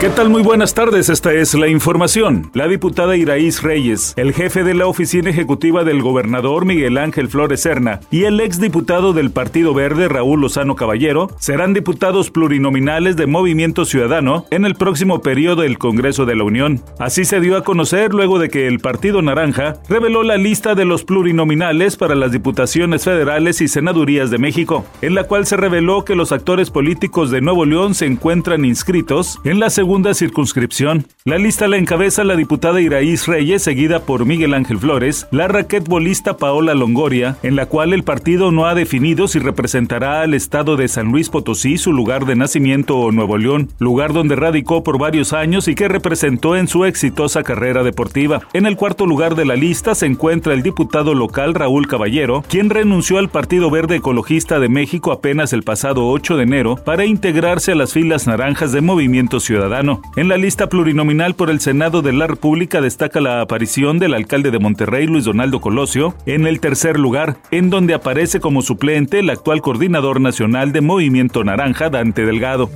¿Qué tal? Muy buenas tardes, esta es la información. La diputada Iraís Reyes, el jefe de la oficina ejecutiva del gobernador Miguel Ángel Flores Serna y el exdiputado del Partido Verde Raúl Lozano Caballero serán diputados plurinominales de Movimiento Ciudadano en el próximo periodo del Congreso de la Unión. Así se dio a conocer luego de que el Partido Naranja reveló la lista de los plurinominales para las diputaciones federales y senadurías de México, en la cual se reveló que los actores políticos de Nuevo León se encuentran inscritos en la segunda segunda circunscripción. La lista la encabeza la diputada Iraís Reyes, seguida por Miguel Ángel Flores, la raquetbolista Paola Longoria, en la cual el partido no ha definido si representará al estado de San Luis Potosí, su lugar de nacimiento o Nuevo León, lugar donde radicó por varios años y que representó en su exitosa carrera deportiva. En el cuarto lugar de la lista se encuentra el diputado local Raúl Caballero, quien renunció al Partido Verde Ecologista de México apenas el pasado 8 de enero para integrarse a las filas naranjas de Movimiento Ciudadano. En la lista plurinominal por el Senado de la República destaca la aparición del alcalde de Monterrey, Luis Donaldo Colosio, en el tercer lugar, en donde aparece como suplente el actual coordinador nacional de Movimiento Naranja, Dante Delgado.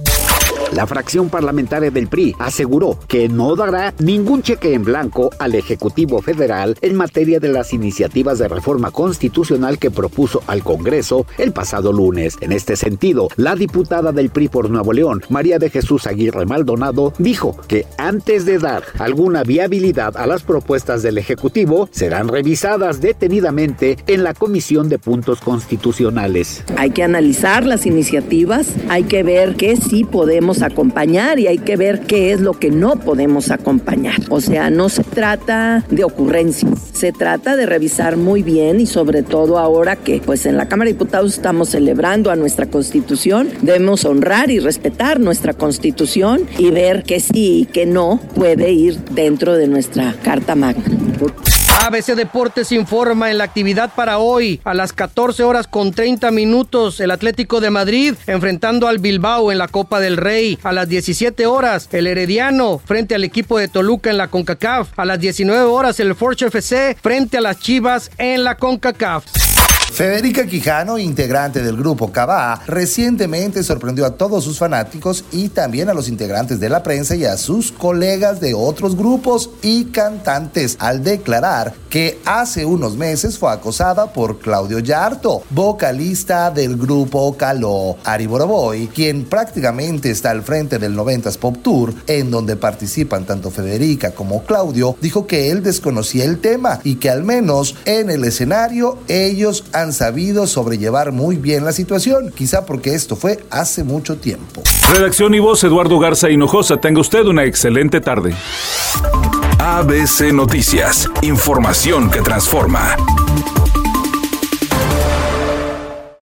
La fracción parlamentaria del PRI aseguró que no dará ningún cheque en blanco al Ejecutivo Federal en materia de las iniciativas de reforma constitucional que propuso al Congreso el pasado lunes. En este sentido, la diputada del PRI por Nuevo León, María de Jesús Aguirre Maldonado, dijo que antes de dar alguna viabilidad a las propuestas del Ejecutivo, serán revisadas detenidamente en la Comisión de Puntos Constitucionales. Hay que analizar las iniciativas, hay que ver qué sí podemos acompañar y hay que ver qué es lo que no podemos acompañar. O sea, no se trata de ocurrencias, se trata de revisar muy bien y sobre todo ahora que pues en la Cámara de Diputados estamos celebrando a nuestra Constitución, debemos honrar y respetar nuestra Constitución y ver que sí y que no puede ir dentro de nuestra Carta Magna. ABC Deportes informa en la actividad para hoy a las 14 horas con 30 minutos el Atlético de Madrid enfrentando al Bilbao en la Copa del Rey. A las 17 horas el Herediano frente al equipo de Toluca en la CONCACAF. A las 19 horas el Forge FC frente a las Chivas en la CONCACAF. Federica Quijano, integrante del grupo Cabá, recientemente sorprendió a todos sus fanáticos y también a los integrantes de la prensa y a sus colegas de otros grupos y cantantes al declarar que hace unos meses fue acosada por Claudio Yarto, vocalista del grupo Caló, Ari Boroboy, quien prácticamente está al frente del 90s Pop Tour, en donde participan tanto Federica como Claudio, dijo que él desconocía el tema y que al menos en el escenario ellos han sabido sobrellevar muy bien la situación, quizá porque esto fue hace mucho tiempo. Redacción y voz Eduardo Garza Hinojosa, tenga usted una excelente tarde. ABC Noticias, información que transforma.